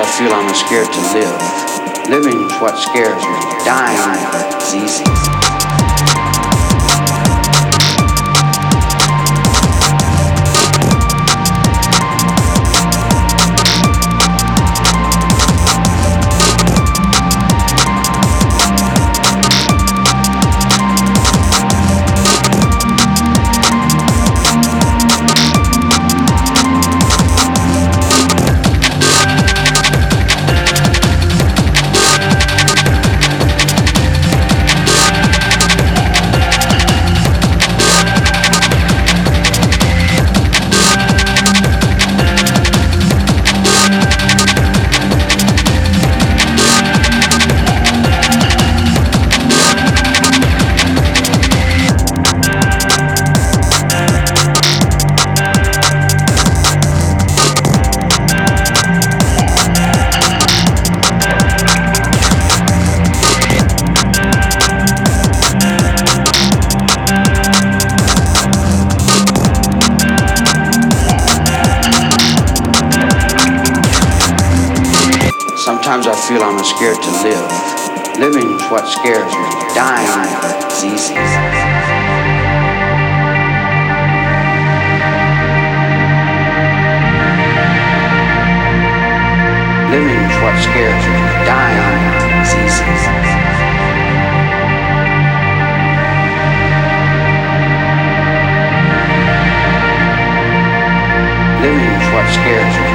I feel I'm scared to live. Living's what scares me. Dying is easy. Sometimes I feel I'm scared to live. Living is what scares me. Dying is easy. Living is what scares me. Dying is easy. Living is what scares me.